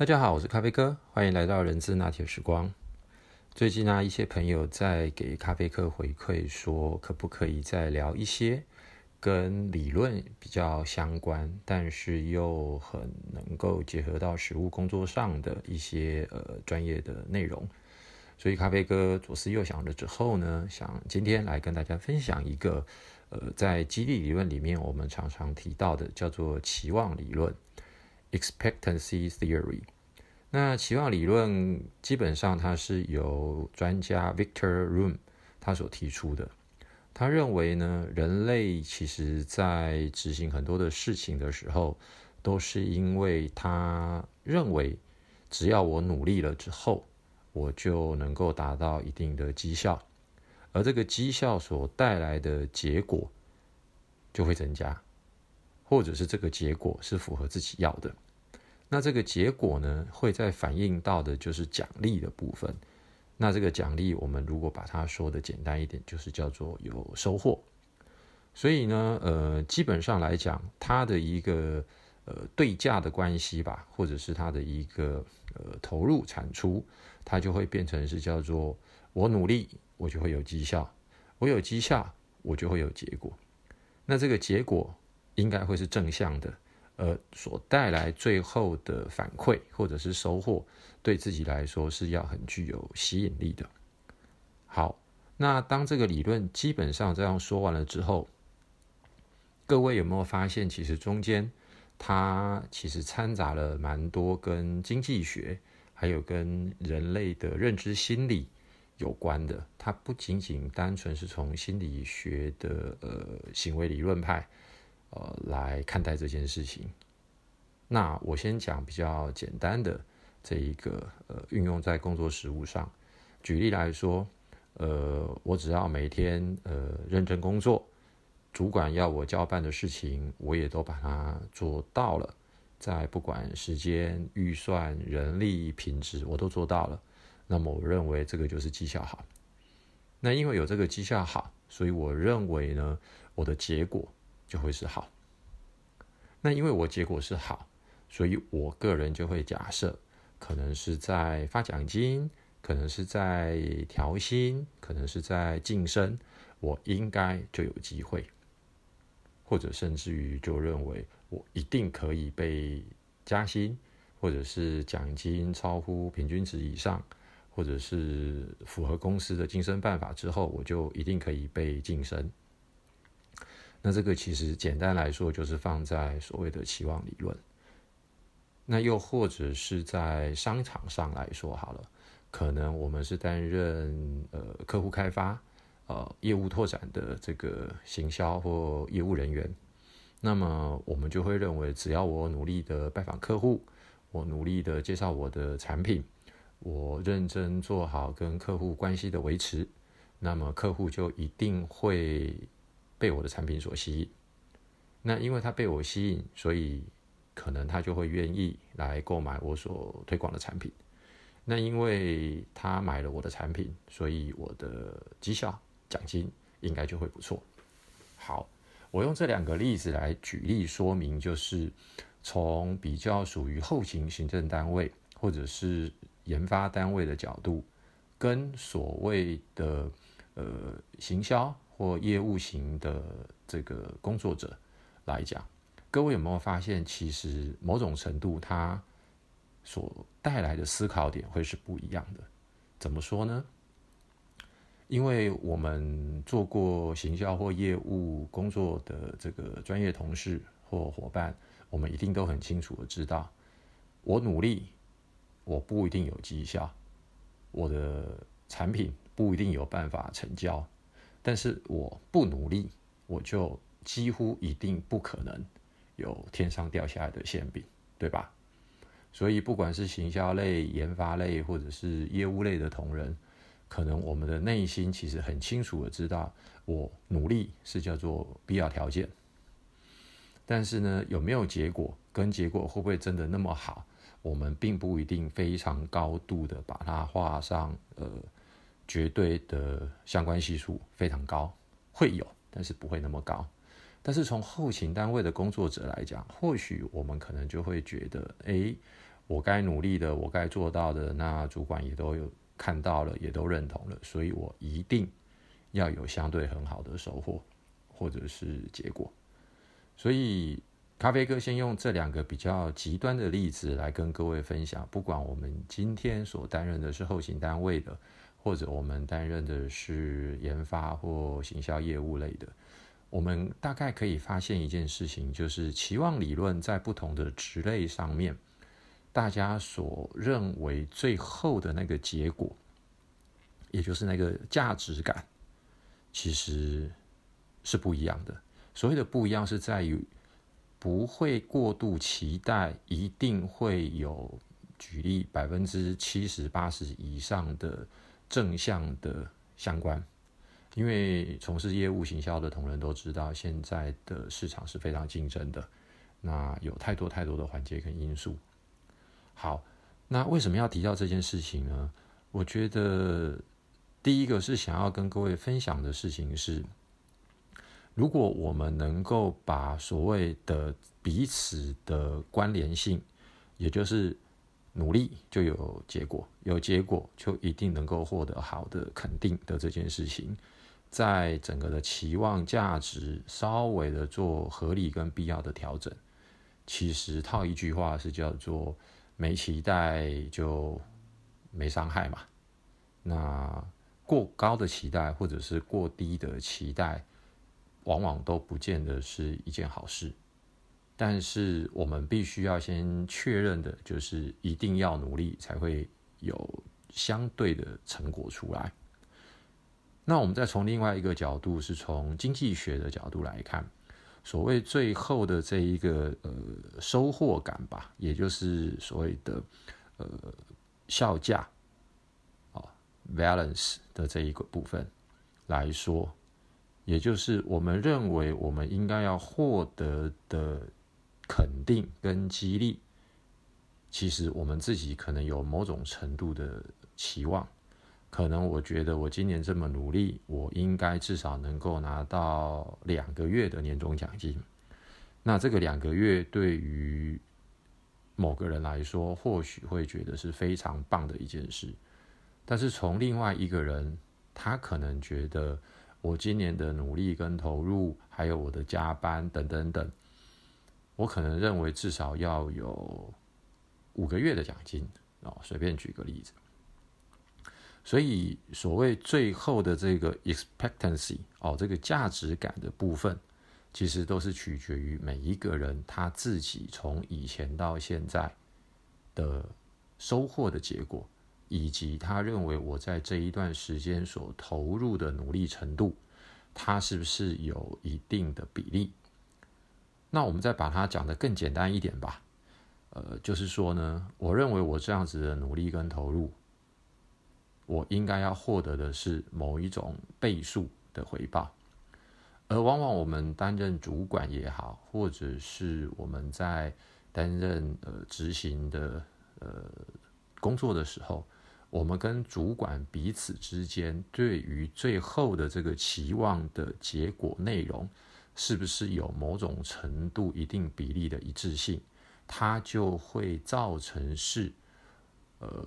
大家好，我是咖啡哥，欢迎来到人资拿铁时光。最近呢，一些朋友在给咖啡客回馈，说可不可以再聊一些跟理论比较相关，但是又很能够结合到实务工作上的一些呃专业的内容。所以咖啡哥左思右想了之后呢，想今天来跟大家分享一个呃在激励理论里面我们常常提到的叫做期望理论。Expectancy theory，那期望理论基本上它是由专家 Victor Room 他所提出的。他认为呢，人类其实在执行很多的事情的时候，都是因为他认为只要我努力了之后，我就能够达到一定的绩效，而这个绩效所带来的结果就会增加。或者是这个结果是符合自己要的，那这个结果呢，会在反映到的就是奖励的部分。那这个奖励，我们如果把它说的简单一点，就是叫做有收获。所以呢，呃，基本上来讲，它的一个呃对价的关系吧，或者是它的一个呃投入产出，它就会变成是叫做我努力，我就会有绩效；我有绩效，我就会有结果。那这个结果。应该会是正向的，呃，所带来最后的反馈或者是收获，对自己来说是要很具有吸引力的。好，那当这个理论基本上这样说完了之后，各位有没有发现，其实中间它其实掺杂了蛮多跟经济学，还有跟人类的认知心理有关的。它不仅仅单纯是从心理学的呃行为理论派。呃，来看待这件事情。那我先讲比较简单的这一个呃，运用在工作实务上。举例来说，呃，我只要每天呃认真工作，主管要我交办的事情，我也都把它做到了。在不管时间、预算、人力、品质，我都做到了。那么我认为这个就是绩效好。那因为有这个绩效好，所以我认为呢，我的结果。就会是好。那因为我结果是好，所以我个人就会假设，可能是在发奖金，可能是在调薪，可能是在晋升，我应该就有机会，或者甚至于就认为我一定可以被加薪，或者是奖金超乎平均值以上，或者是符合公司的晋升办法之后，我就一定可以被晋升。那这个其实简单来说，就是放在所谓的期望理论。那又或者是在商场上来说好了，可能我们是担任呃客户开发、呃业务拓展的这个行销或业务人员，那么我们就会认为，只要我努力的拜访客户，我努力的介绍我的产品，我认真做好跟客户关系的维持，那么客户就一定会。被我的产品所吸引，那因为他被我吸引，所以可能他就会愿意来购买我所推广的产品。那因为他买了我的产品，所以我的绩效奖金应该就会不错。好，我用这两个例子来举例说明，就是从比较属于后勤行政单位或者是研发单位的角度，跟所谓的呃行销。或业务型的这个工作者来讲，各位有没有发现，其实某种程度它所带来的思考点会是不一样的？怎么说呢？因为我们做过行销或业务工作的这个专业同事或伙伴，我们一定都很清楚的知道，我努力，我不一定有绩效，我的产品不一定有办法成交。但是我不努力，我就几乎一定不可能有天上掉下来的馅饼，对吧？所以不管是行销类、研发类，或者是业务类的同仁，可能我们的内心其实很清楚的知道，我努力是叫做必要条件。但是呢，有没有结果，跟结果会不会真的那么好，我们并不一定非常高度的把它画上呃。绝对的相关系数非常高，会有，但是不会那么高。但是从后勤单位的工作者来讲，或许我们可能就会觉得，哎，我该努力的，我该做到的，那主管也都有看到了，也都认同了，所以我一定要有相对很好的收获或者是结果。所以，咖啡哥先用这两个比较极端的例子来跟各位分享，不管我们今天所担任的是后勤单位的，或者我们担任的是研发或行销业务类的。我们大概可以发现一件事情，就是期望理论在不同的职类上面，大家所认为最后的那个结果，也就是那个价值感，其实是不一样的。所谓的不一样，是在于不会过度期待一定会有举例百分之七十八十以上的正向的相关。因为从事业务行销的同仁都知道，现在的市场是非常竞争的，那有太多太多的环节跟因素。好，那为什么要提到这件事情呢？我觉得第一个是想要跟各位分享的事情是，如果我们能够把所谓的彼此的关联性，也就是努力就有结果，有结果就一定能够获得好的肯定的这件事情。在整个的期望价值稍微的做合理跟必要的调整，其实套一句话是叫做没期待就没伤害嘛。那过高的期待或者是过低的期待，往往都不见得是一件好事。但是我们必须要先确认的就是，一定要努力才会有相对的成果出来。那我们再从另外一个角度，是从经济学的角度来看，所谓最后的这一个呃收获感吧，也就是所谓的呃效价啊 balance 的这一个部分来说，也就是我们认为我们应该要获得的肯定跟激励，其实我们自己可能有某种程度的期望。可能我觉得我今年这么努力，我应该至少能够拿到两个月的年终奖金。那这个两个月对于某个人来说，或许会觉得是非常棒的一件事。但是从另外一个人，他可能觉得我今年的努力跟投入，还有我的加班等等等，我可能认为至少要有五个月的奖金哦。随便举个例子。所以，所谓最后的这个 expectancy 哦，这个价值感的部分，其实都是取决于每一个人他自己从以前到现在的收获的结果，以及他认为我在这一段时间所投入的努力程度，它是不是有一定的比例？那我们再把它讲得更简单一点吧，呃，就是说呢，我认为我这样子的努力跟投入。我应该要获得的是某一种倍数的回报，而往往我们担任主管也好，或者是我们在担任呃执行的呃工作的时候，我们跟主管彼此之间对于最后的这个期望的结果内容，是不是有某种程度一定比例的一致性，它就会造成是呃。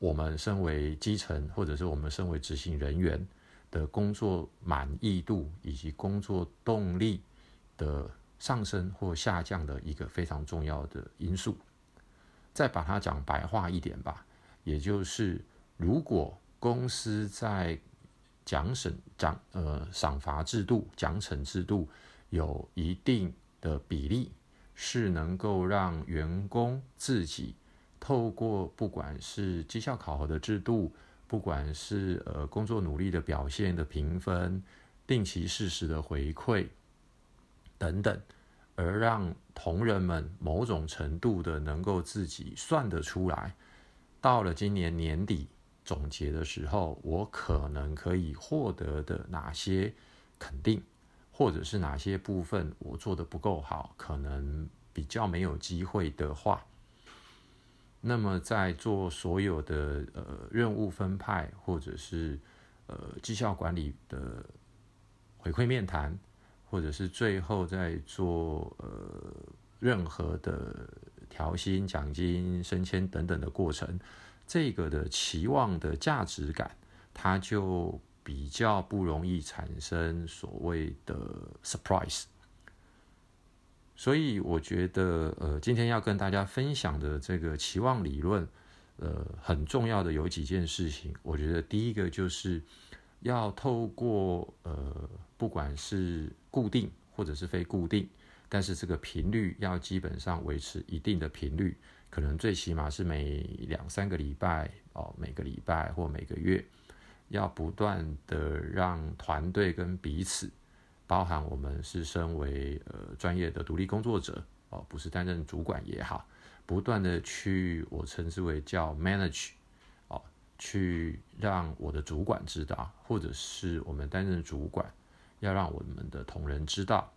我们身为基层，或者是我们身为执行人员的工作满意度以及工作动力的上升或下降的一个非常重要的因素。再把它讲白话一点吧，也就是如果公司在奖审奖呃赏罚制度、奖惩制度有一定的比例，是能够让员工自己。透过不管是绩效考核的制度，不管是呃工作努力的表现的评分，定期适时的回馈等等，而让同仁们某种程度的能够自己算得出来，到了今年年底总结的时候，我可能可以获得的哪些肯定，或者是哪些部分我做的不够好，可能比较没有机会的话。那么，在做所有的呃任务分派，或者是呃绩效管理的回馈面谈，或者是最后在做呃任何的调薪、奖金、升迁等等的过程，这个的期望的价值感，它就比较不容易产生所谓的 surprise。所以我觉得，呃，今天要跟大家分享的这个期望理论，呃，很重要的有几件事情。我觉得第一个就是要透过呃，不管是固定或者是非固定，但是这个频率要基本上维持一定的频率，可能最起码是每两三个礼拜哦，每个礼拜或每个月，要不断的让团队跟彼此。包含我们是身为呃专业的独立工作者哦，不是担任主管也好，不断的去我称之为叫 manage 哦，去让我的主管知道，或者是我们担任主管要让我们的同仁知道，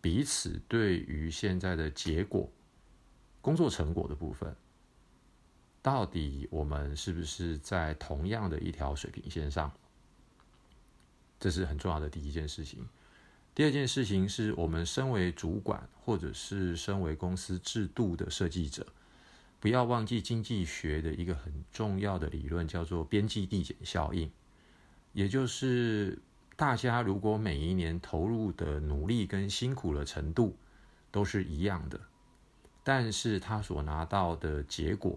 彼此对于现在的结果、工作成果的部分，到底我们是不是在同样的一条水平线上？这是很重要的第一件事情。第二件事情是我们身为主管，或者是身为公司制度的设计者，不要忘记经济学的一个很重要的理论，叫做边际递减效应。也就是大家如果每一年投入的努力跟辛苦的程度都是一样的，但是他所拿到的结果，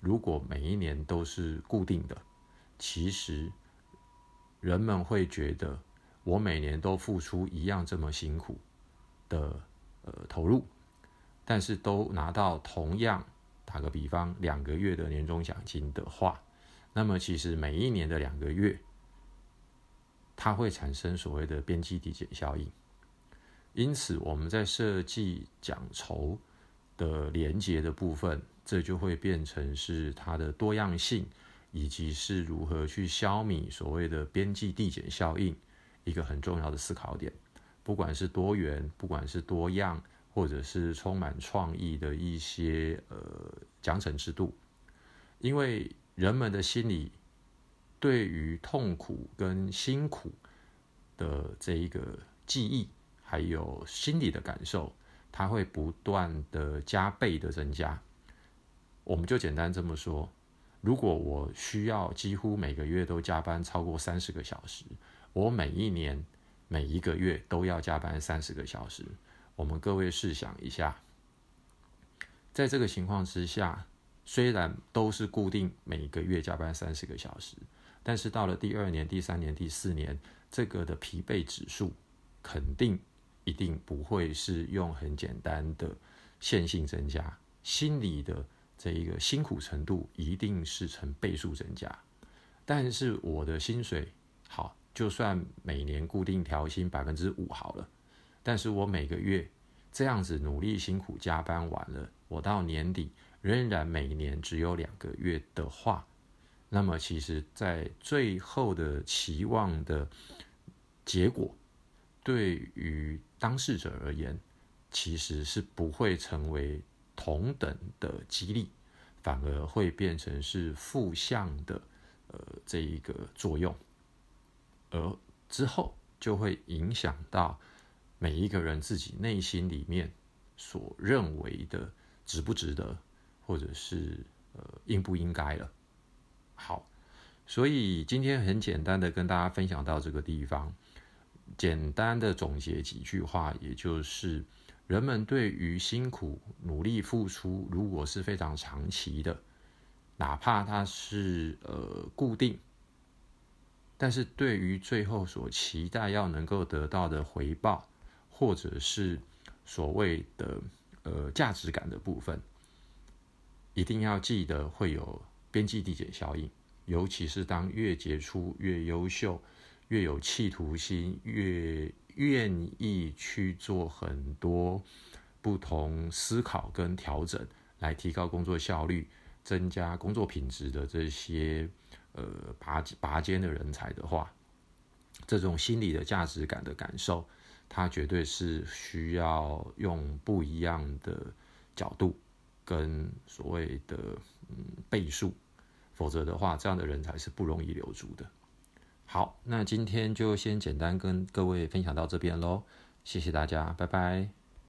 如果每一年都是固定的，其实人们会觉得。我每年都付出一样这么辛苦的呃投入，但是都拿到同样打个比方两个月的年终奖金的话，那么其实每一年的两个月，它会产生所谓的边际递减效应。因此，我们在设计奖酬的连接的部分，这就会变成是它的多样性，以及是如何去消弭所谓的边际递减效应。一个很重要的思考点，不管是多元，不管是多样，或者是充满创意的一些呃奖惩制度，因为人们的心理对于痛苦跟辛苦的这一个记忆，还有心理的感受，它会不断的加倍的增加。我们就简单这么说，如果我需要几乎每个月都加班超过三十个小时。我每一年、每一个月都要加班三十个小时。我们各位试想一下，在这个情况之下，虽然都是固定每个月加班三十个小时，但是到了第二年、第三年、第四年，这个的疲惫指数肯定一定不会是用很简单的线性增加，心理的这一个辛苦程度一定是成倍数增加。但是我的薪水好。就算每年固定调薪百分之五好了，但是我每个月这样子努力辛苦加班完了，我到年底仍然每年只有两个月的话，那么其实，在最后的期望的结果，对于当事者而言，其实是不会成为同等的激励，反而会变成是负向的，呃，这一个作用。而之后就会影响到每一个人自己内心里面所认为的值不值得，或者是呃应不应该了。好，所以今天很简单的跟大家分享到这个地方，简单的总结几句话，也就是人们对于辛苦努力付出，如果是非常长期的，哪怕它是呃固定。但是对于最后所期待要能够得到的回报，或者是所谓的呃价值感的部分，一定要记得会有边际递减效应。尤其是当越杰出、越优秀、越有企图心、越愿意去做很多不同思考跟调整，来提高工作效率、增加工作品质的这些。呃，拔拔尖的人才的话，这种心理的价值感的感受，它绝对是需要用不一样的角度跟所谓的嗯倍数，否则的话，这样的人才是不容易留住的。好，那今天就先简单跟各位分享到这边喽，谢谢大家，拜拜。